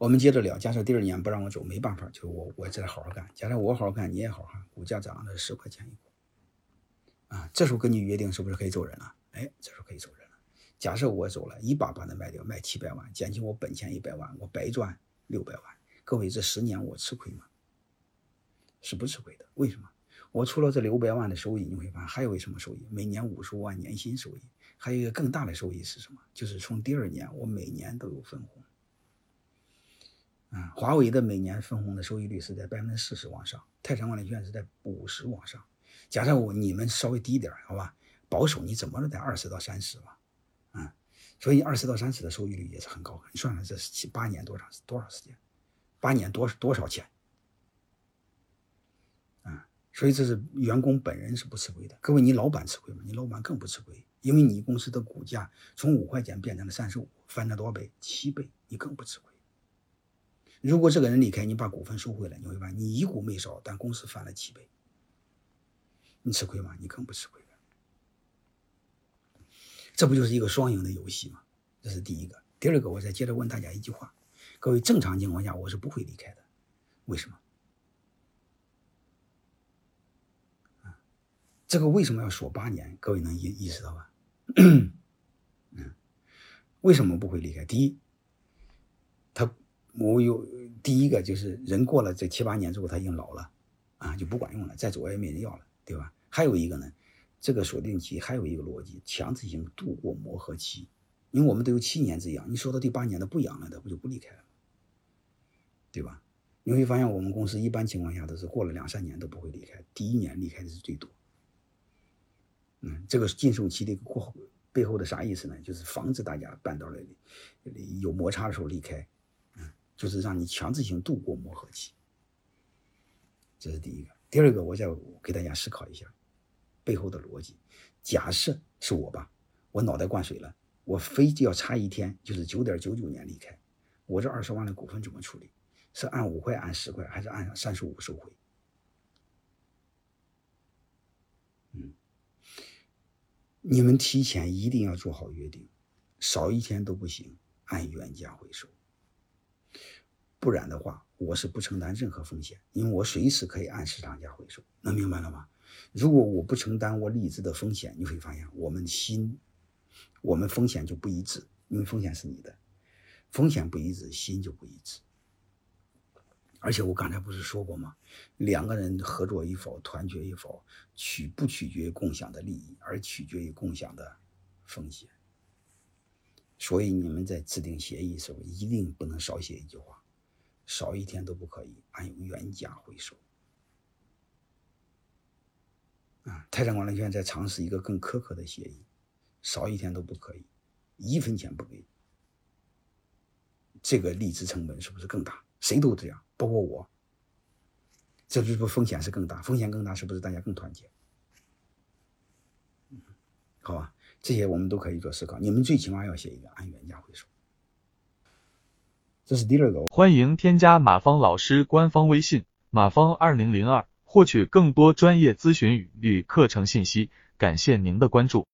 我们接着聊，假设第二年不让我走，没办法，就我我再好好干。假设我好好干，你也好好干，股价涨了十块钱一股，啊，这时候跟你约定是不是可以走人了？哎，这时候可以走人了。假设我走了，一把把它卖掉，卖七百万，减去我本钱一百万，我白赚六百万。各位，这十年我吃亏吗？是不吃亏的。为什么？我除了这六百万的收益，你会发现还有一什么收益？每年五十万年薪收益，还有一个更大的收益是什么？就是从第二年我每年都有分红。啊，华为的每年分红的收益率是在百分之四十往上，泰山管理券是在五十往上。假设我你们稍微低一点，好吧，保守你怎么着得二十到三十吧，啊，所以二十到三十的收益率也是很高。你算算这七八年多长多少时间？八年多多少钱？啊，所以这是员工本人是不吃亏的。各位，你老板吃亏吗？你老板更不吃亏，因为你公司的股价从五块钱变成了三十五，翻了多少倍？七倍，你更不吃亏。如果这个人离开，你把股份收回来，你会发现你一股没少，但公司翻了七倍，你吃亏吗？你更不吃亏这不就是一个双赢的游戏吗？这是第一个。第二个，我再接着问大家一句话：各位，正常情况下我是不会离开的，为什么？这个为什么要锁八年？各位能意意识到吧？嗯，为什么不会离开？第一，他。我有第一个就是人过了这七八年之后他已经老了，啊就不管用了，再走也没人要了，对吧？还有一个呢，这个锁定期还有一个逻辑，强制性度过磨合期，因为我们都有七年之痒，你说到第八年他不痒了，他不就不离开了，对吧？你会发现我们公司一般情况下都是过了两三年都不会离开，第一年离开的是最多。嗯，这个禁售期的过后背后的啥意思呢？就是防止大家半道里有摩擦的时候离开。就是让你强制性度过磨合期，这是第一个。第二个，我再给大家思考一下背后的逻辑。假设是我吧，我脑袋灌水了，我非要差一天，就是九点九九年离开，我这二十万的股份怎么处理？是按五块、按十块，还是按三十五收回？嗯，你们提前一定要做好约定，少一天都不行，按原价回收。不然的话，我是不承担任何风险，因为我随时可以按市场价回收，能明白了吗？如果我不承担我理智的风险，你会发现我们心，我们风险就不一致，因为风险是你的，风险不一致，心就不一致。而且我刚才不是说过吗？两个人合作与否、团结与否，取不取决于共享的利益，而取决于共享的风险。所以你们在制定协议的时候，一定不能少写一句话。少一天都不可以按原价回收。啊，泰山管理学院在尝试一个更苛刻的协议，少一天都不可以，一分钱不给。这个离职成本是不是更大？谁都这样，包括我。这是不是风险是更大？风险更大，是不是大家更团结？好吧，这些我们都可以做思考。你们最起码要写一个按原价回收。这是第二个，欢迎添加马芳老师官方微信马芳二零零二，获取更多专业咨询与课程信息。感谢您的关注。